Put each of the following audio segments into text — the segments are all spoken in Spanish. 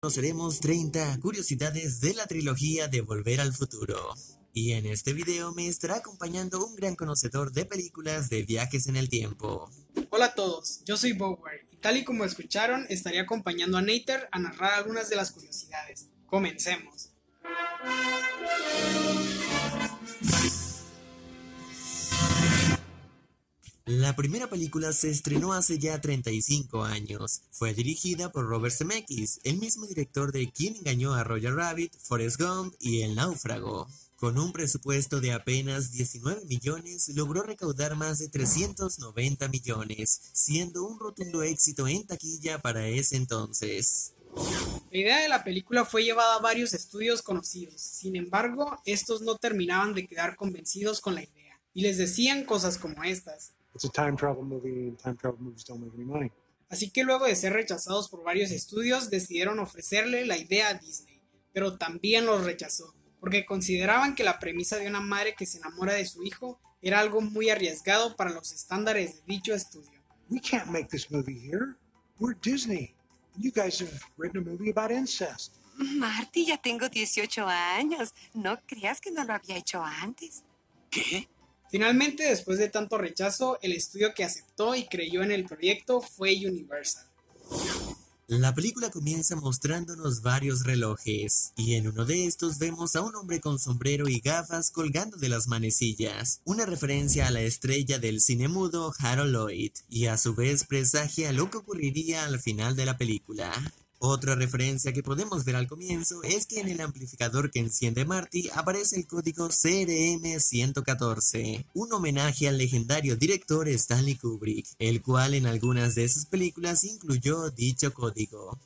Conoceremos 30 curiosidades de la trilogía de Volver al Futuro. Y en este video me estará acompañando un gran conocedor de películas de viajes en el tiempo. Hola a todos, yo soy Bower y tal y como escucharon estaré acompañando a Nater a narrar algunas de las curiosidades. Comencemos. La primera película se estrenó hace ya 35 años. Fue dirigida por Robert Zemeckis, el mismo director de Quien engañó a Roger Rabbit, Forrest Gump y El náufrago. Con un presupuesto de apenas 19 millones, logró recaudar más de 390 millones, siendo un rotundo éxito en taquilla para ese entonces. La idea de la película fue llevada a varios estudios conocidos, sin embargo, estos no terminaban de quedar convencidos con la idea, y les decían cosas como estas. Así que luego de ser rechazados por varios estudios, decidieron ofrecerle la idea a Disney, pero también los rechazó, porque consideraban que la premisa de una madre que se enamora de su hijo era algo muy arriesgado para los estándares de dicho estudio. We can't make this movie here. We're Disney. You guys have written a movie about incest. Marty, ya tengo 18 años. No creas que no lo había hecho antes. ¿Qué? Finalmente, después de tanto rechazo, el estudio que aceptó y creyó en el proyecto fue Universal. La película comienza mostrándonos varios relojes, y en uno de estos vemos a un hombre con sombrero y gafas colgando de las manecillas, una referencia a la estrella del cine mudo Harold Lloyd, y a su vez presagia lo que ocurriría al final de la película. Otra referencia que podemos ver al comienzo es que en el amplificador que enciende Marty aparece el código CRM114, un homenaje al legendario director Stanley Kubrick, el cual en algunas de sus películas incluyó dicho código.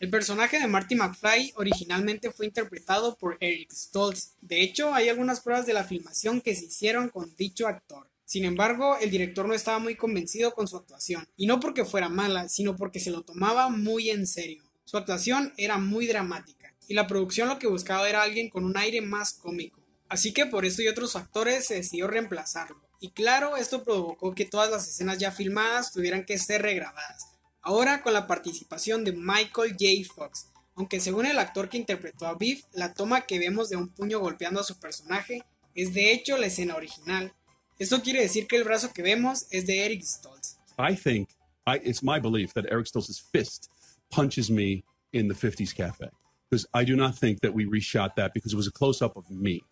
El personaje de Marty McFly originalmente fue interpretado por Eric Stoltz. De hecho, hay algunas pruebas de la filmación que se hicieron con dicho actor. Sin embargo, el director no estaba muy convencido con su actuación, y no porque fuera mala, sino porque se lo tomaba muy en serio. Su actuación era muy dramática, y la producción lo que buscaba era alguien con un aire más cómico. Así que por esto y otros factores se decidió reemplazarlo. Y claro, esto provocó que todas las escenas ya filmadas tuvieran que ser regrabadas. Ahora con la participación de Michael J. Fox, aunque según el actor que interpretó a Biff, la toma que vemos de un puño golpeando a su personaje es de hecho la escena original. Esto quiere decir que el brazo que vemos es de Eric Stoltz. I think I, it's my belief that Eric Stoltz's fist punches me in the 50s cafe because I do not think that we reshot that because it was a close up of me.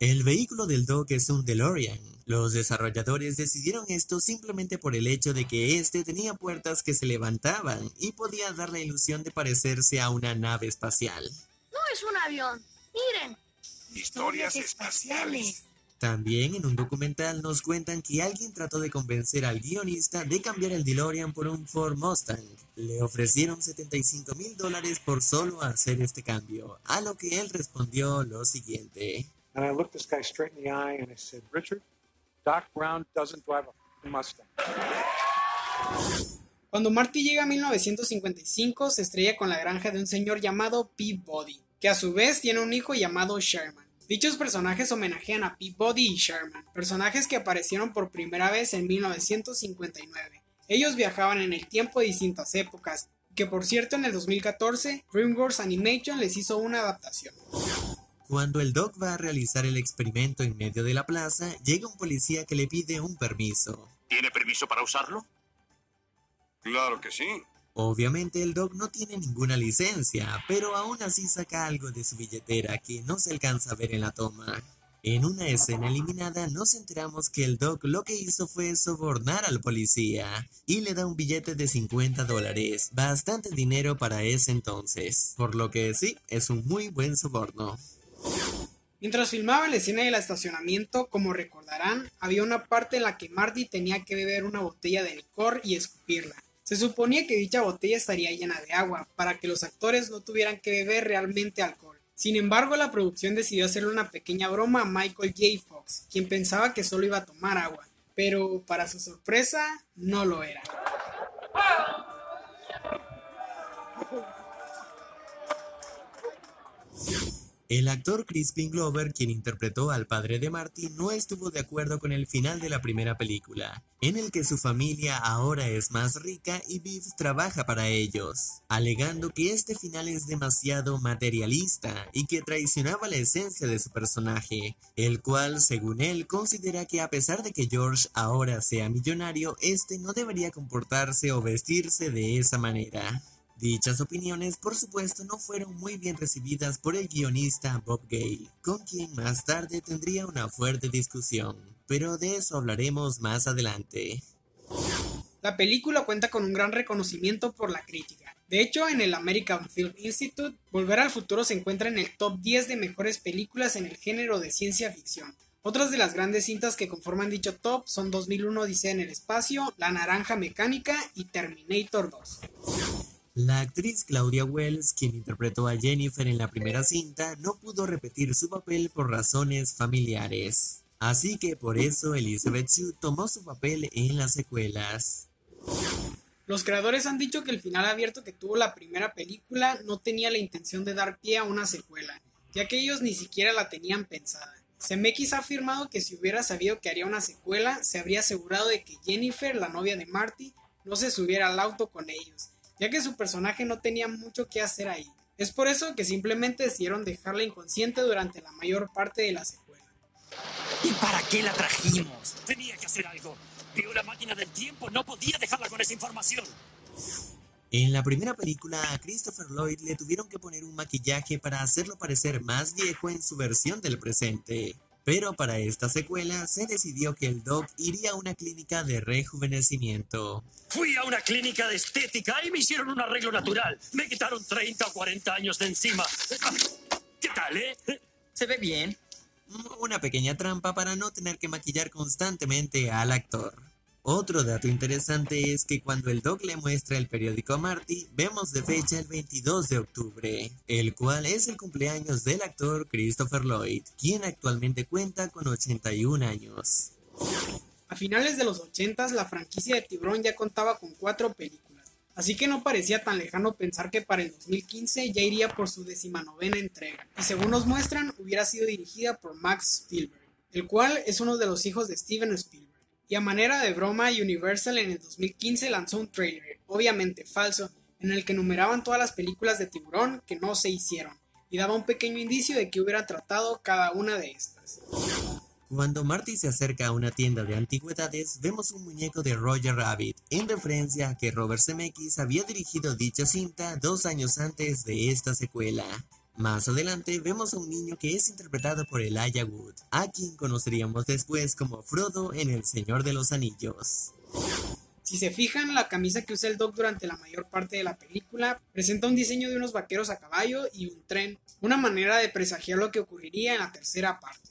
El vehículo del Doc es un DeLorean. Los desarrolladores decidieron esto simplemente por el hecho de que este tenía puertas que se levantaban y podía dar la ilusión de parecerse a una nave espacial. No es un avión. Miren. Historias espaciales. También en un documental nos cuentan que alguien trató de convencer al guionista de cambiar el DeLorean por un Ford Mustang. Le ofrecieron 75 mil dólares por solo hacer este cambio, a lo que él respondió lo siguiente. And I looked this guy straight in the eye and I said, Richard, Doc Brown doesn't drive a Mustang. Cuando Marty llega a 1955, se estrella con la granja de un señor llamado Peabody, que a su vez tiene un hijo llamado Sherman. Dichos personajes homenajean a Peabody y Sherman, personajes que aparecieron por primera vez en 1959. Ellos viajaban en el tiempo de distintas épocas, que por cierto en el 2014 DreamWorks Animation les hizo una adaptación. Cuando el Doc va a realizar el experimento en medio de la plaza, llega un policía que le pide un permiso. ¿Tiene permiso para usarlo? Claro que sí. Obviamente el Doc no tiene ninguna licencia, pero aún así saca algo de su billetera que no se alcanza a ver en la toma. En una escena eliminada nos enteramos que el Doc lo que hizo fue sobornar al policía y le da un billete de 50 dólares, bastante dinero para ese entonces, por lo que sí, es un muy buen soborno. Mientras filmaban la escena del estacionamiento, como recordarán, había una parte en la que Marty tenía que beber una botella de licor y escupirla. Se suponía que dicha botella estaría llena de agua, para que los actores no tuvieran que beber realmente alcohol. Sin embargo, la producción decidió hacerle una pequeña broma a Michael J. Fox, quien pensaba que solo iba a tomar agua, pero para su sorpresa, no lo era. El actor Crispin Glover, quien interpretó al padre de Marty, no estuvo de acuerdo con el final de la primera película, en el que su familia ahora es más rica y Biff trabaja para ellos, alegando que este final es demasiado materialista y que traicionaba la esencia de su personaje, el cual, según él, considera que a pesar de que George ahora sea millonario, este no debería comportarse o vestirse de esa manera. Dichas opiniones, por supuesto, no fueron muy bien recibidas por el guionista Bob Gale, con quien más tarde tendría una fuerte discusión, pero de eso hablaremos más adelante. La película cuenta con un gran reconocimiento por la crítica. De hecho, en el American Film Institute, Volver al Futuro se encuentra en el top 10 de mejores películas en el género de ciencia ficción. Otras de las grandes cintas que conforman dicho top son 2001 Odisea en el espacio, La Naranja Mecánica y Terminator 2. La actriz Claudia Wells, quien interpretó a Jennifer en la primera cinta, no pudo repetir su papel por razones familiares. Así que por eso Elizabeth Shue tomó su papel en las secuelas. Los creadores han dicho que el final abierto que tuvo la primera película no tenía la intención de dar pie a una secuela, ya que ellos ni siquiera la tenían pensada. Zemeckis ha afirmado que si hubiera sabido que haría una secuela, se habría asegurado de que Jennifer, la novia de Marty, no se subiera al auto con ellos, ya que su personaje no tenía mucho que hacer ahí. Es por eso que simplemente decidieron dejarla inconsciente durante la mayor parte de la secuela. ¿Y para qué la trajimos? Tenía que hacer algo. Vio la máquina del tiempo, no podía dejarla con esa información. En la primera película a Christopher Lloyd le tuvieron que poner un maquillaje para hacerlo parecer más viejo en su versión del presente. Pero para esta secuela se decidió que el Doc iría a una clínica de rejuvenecimiento. Fui a una clínica de estética y me hicieron un arreglo natural. Me quitaron 30 o 40 años de encima. ¿Qué tal, eh? Se ve bien. Una pequeña trampa para no tener que maquillar constantemente al actor. Otro dato interesante es que cuando el Doc le muestra el periódico a Marty, vemos de fecha el 22 de octubre, el cual es el cumpleaños del actor Christopher Lloyd, quien actualmente cuenta con 81 años. A finales de los 80 la franquicia de Tiburón ya contaba con cuatro películas, así que no parecía tan lejano pensar que para el 2015 ya iría por su decimanovena entrega, y según nos muestran hubiera sido dirigida por Max Spielberg, el cual es uno de los hijos de Steven Spielberg. Y a manera de broma, Universal en el 2015 lanzó un trailer, obviamente falso, en el que numeraban todas las películas de tiburón que no se hicieron, y daba un pequeño indicio de que hubiera tratado cada una de estas. Cuando Marty se acerca a una tienda de antigüedades, vemos un muñeco de Roger Rabbit, en referencia a que Robert Zemeckis había dirigido dicha cinta dos años antes de esta secuela. Más adelante vemos a un niño que es interpretado por Elijah Wood, a quien conoceríamos después como Frodo en El Señor de los Anillos. Si se fijan, la camisa que usa el Doc durante la mayor parte de la película presenta un diseño de unos vaqueros a caballo y un tren, una manera de presagiar lo que ocurriría en la tercera parte.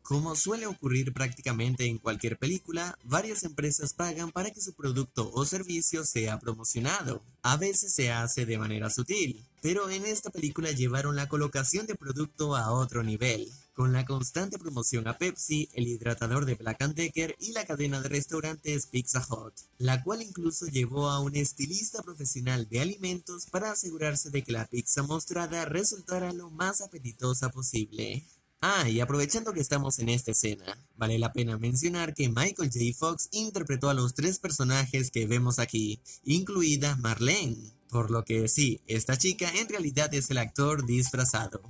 Como suele ocurrir prácticamente en cualquier película, varias empresas pagan para que su producto o servicio sea promocionado. A veces se hace de manera sutil, pero en esta película llevaron la colocación de producto a otro nivel, con la constante promoción a Pepsi, el hidratador de Black Decker y la cadena de restaurantes Pizza Hut, la cual incluso llevó a un estilista profesional de alimentos para asegurarse de que la pizza mostrada resultara lo más apetitosa posible. Ah, y aprovechando que estamos en esta escena, vale la pena mencionar que Michael J. Fox interpretó a los tres personajes que vemos aquí, incluida Marlene, por lo que sí, esta chica en realidad es el actor disfrazado.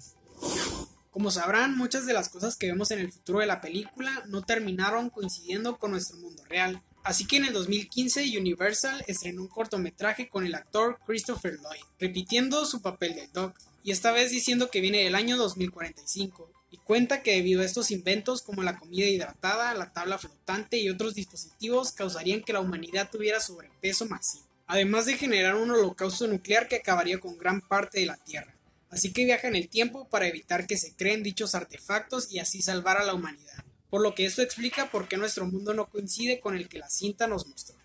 Como sabrán, muchas de las cosas que vemos en el futuro de la película no terminaron coincidiendo con nuestro mundo real, así que en el 2015 Universal estrenó un cortometraje con el actor Christopher Lloyd, repitiendo su papel de Doc, y esta vez diciendo que viene del año 2045, y cuenta que debido a estos inventos como la comida hidratada, la tabla flotante y otros dispositivos causarían que la humanidad tuviera sobrepeso masivo, además de generar un holocausto nuclear que acabaría con gran parte de la Tierra. Así que viaja en el tiempo para evitar que se creen dichos artefactos y así salvar a la humanidad. Por lo que esto explica por qué nuestro mundo no coincide con el que la cinta nos mostró.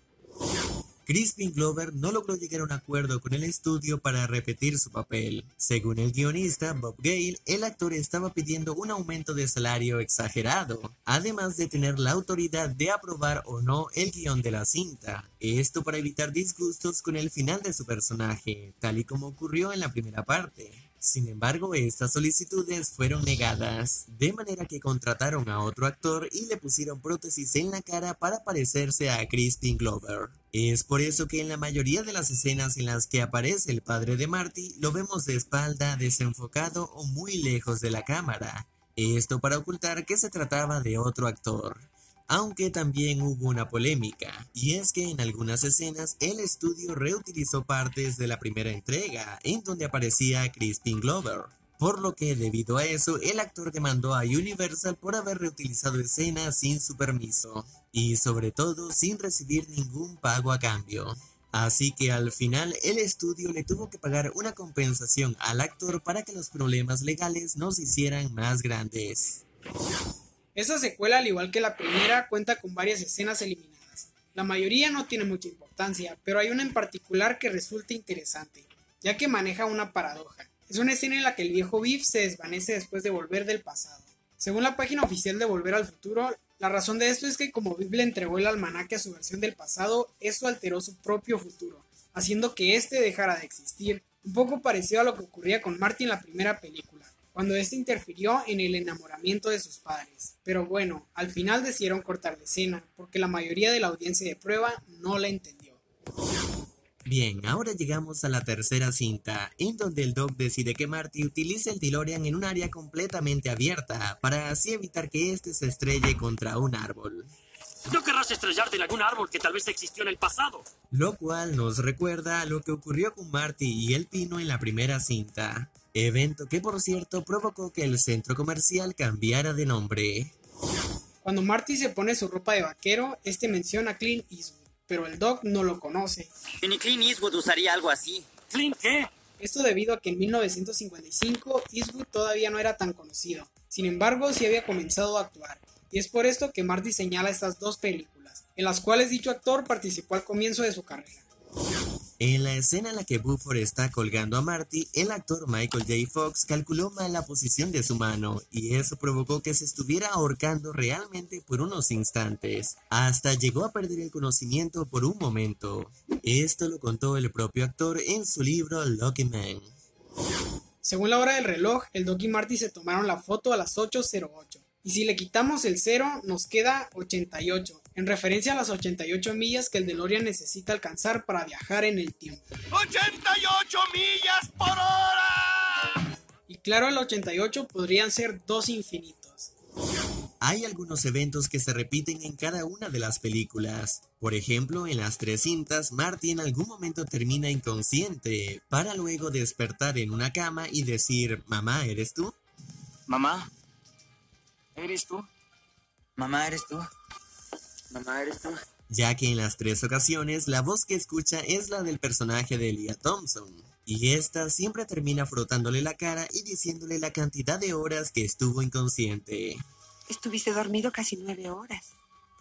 Crispin Glover no logró llegar a un acuerdo con el estudio para repetir su papel. Según el guionista Bob Gale, el actor estaba pidiendo un aumento de salario exagerado, además de tener la autoridad de aprobar o no el guion de la cinta. Esto para evitar disgustos con el final de su personaje, tal y como ocurrió en la primera parte. Sin embargo, estas solicitudes fueron negadas, de manera que contrataron a otro actor y le pusieron prótesis en la cara para parecerse a Crispin Glover. Es por eso que en la mayoría de las escenas en las que aparece el padre de Marty, lo vemos de espalda, desenfocado o muy lejos de la cámara. Esto para ocultar que se trataba de otro actor aunque también hubo una polémica, y es que en algunas escenas el estudio reutilizó partes de la primera entrega, en donde aparecía Crispin Glover. Por lo que debido a eso, el actor demandó a Universal por haber reutilizado escenas sin su permiso, y sobre todo sin recibir ningún pago a cambio. Así que al final el estudio le tuvo que pagar una compensación al actor para que los problemas legales no se hicieran más grandes. Esta secuela, al igual que la primera, cuenta con varias escenas eliminadas. La mayoría no tiene mucha importancia, pero hay una en particular que resulta interesante, ya que maneja una paradoja. Es una escena en la que el viejo Biff se desvanece después de volver del pasado. Según la página oficial de Volver al Futuro, la razón de esto es que como Biff le entregó el almanaque a su versión del pasado, esto alteró su propio futuro, haciendo que éste dejara de existir, un poco parecido a lo que ocurría con Marty en la primera película cuando éste interfirió en el enamoramiento de sus padres. Pero bueno, al final decidieron cortar la escena, porque la mayoría de la audiencia de prueba no la entendió. Bien, ahora llegamos a la tercera cinta, en donde el Doc decide que Marty utilice el DeLorean en un área completamente abierta, para así evitar que éste se estrelle contra un árbol. No querrás estrellarte en algún árbol que tal vez existió en el pasado. Lo cual nos recuerda a lo que ocurrió con Marty y el pino en la primera cinta. Evento que por cierto provocó que el centro comercial cambiara de nombre. Cuando Marty se pone su ropa de vaquero, este menciona a Clint Eastwood, pero el Doc no lo conoce. Ni Clint Eastwood usaría algo así. ¿Clint qué? Esto debido a que en 1955 Eastwood todavía no era tan conocido. Sin embargo, sí había comenzado a actuar. Y es por esto que Marty señala estas dos películas, en las cuales dicho actor participó al comienzo de su carrera. En la escena en la que Buford está colgando a Marty, el actor Michael J. Fox calculó mal la posición de su mano y eso provocó que se estuviera ahorcando realmente por unos instantes. Hasta llegó a perder el conocimiento por un momento. Esto lo contó el propio actor en su libro Lucky Man. Según la hora del reloj, el Doc y Marty se tomaron la foto a las 8.08. Y si le quitamos el 0, nos queda 88, en referencia a las 88 millas que el DeLorean necesita alcanzar para viajar en el tiempo. ¡88 millas por hora! Y claro, el 88 podrían ser dos infinitos. Hay algunos eventos que se repiten en cada una de las películas. Por ejemplo, en las tres cintas, Marty en algún momento termina inconsciente, para luego despertar en una cama y decir, mamá, ¿eres tú? Mamá, ¿Eres tú? Mamá, ¿eres tú? Mamá, ¿eres tú? Ya que en las tres ocasiones la voz que escucha es la del personaje de Elia Thompson. Y esta siempre termina frotándole la cara y diciéndole la cantidad de horas que estuvo inconsciente. Estuviste dormido casi nueve horas.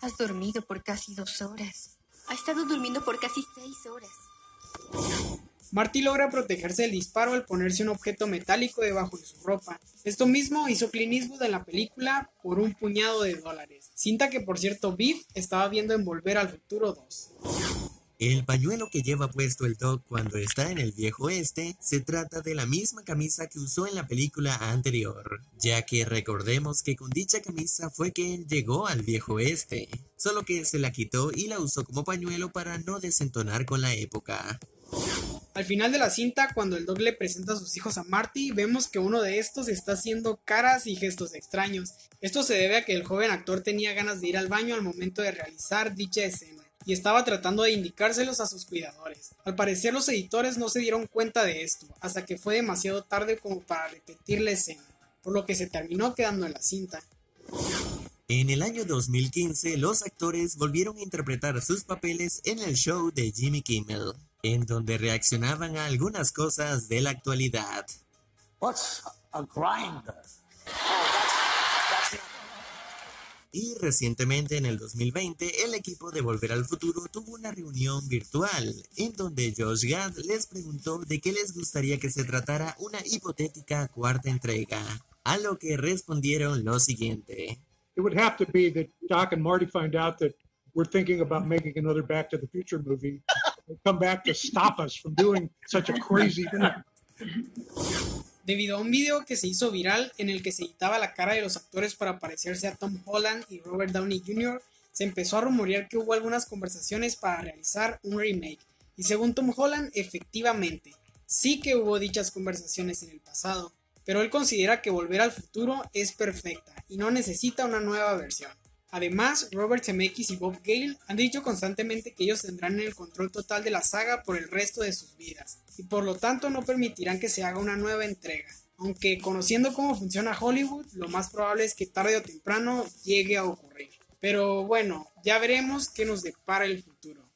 Has dormido por casi dos horas. Ha estado durmiendo por casi seis horas. Marty logra protegerse del disparo al ponerse un objeto metálico debajo de su ropa. Esto mismo hizo Clint Eastwood en la película por un puñado de dólares. Cinta que por cierto Biff estaba viendo en Volver al Futuro 2. El pañuelo que lleva puesto el Doc cuando está en el viejo este se trata de la misma camisa que usó en la película anterior, ya que recordemos que con dicha camisa fue que él llegó al viejo este, solo que se la quitó y la usó como pañuelo para no desentonar con la época. Al final de la cinta, cuando el Doc le presenta a sus hijos a Marty, vemos que uno de estos está haciendo caras y gestos extraños. Esto se debe a que el joven actor tenía ganas de ir al baño al momento de realizar dicha escena y estaba tratando de indicárselos a sus cuidadores. Al parecer los editores no se dieron cuenta de esto, hasta que fue demasiado tarde como para repetir la escena, por lo que se terminó quedando en la cinta. En el año 2015, los actores volvieron a interpretar sus papeles en el show de Jimmy Kimmel en donde reaccionaban a algunas cosas de la actualidad. Y recientemente en el 2020 el equipo de Volver al Futuro tuvo una reunión virtual en donde Josh Gad les preguntó de qué les gustaría que se tratara una hipotética cuarta entrega, a lo que respondieron lo siguiente. It would have to be that Doc and Marty find out that we're thinking about making another Back to the Future movie. Debido a un video que se hizo viral en el que se editaba la cara de los actores para parecerse a Tom Holland y Robert Downey Jr., se empezó a rumorear que hubo algunas conversaciones para realizar un remake. Y según Tom Holland, efectivamente, sí que hubo dichas conversaciones en el pasado, pero él considera que Volver al Futuro es perfecta y no necesita una nueva versión. Además, Robert Zemeckis y Bob Gale han dicho constantemente que ellos tendrán el control total de la saga por el resto de sus vidas, y por lo tanto no permitirán que se haga una nueva entrega. Aunque conociendo cómo funciona Hollywood, lo más probable es que tarde o temprano llegue a ocurrir. Pero bueno, ya veremos qué nos depara el futuro.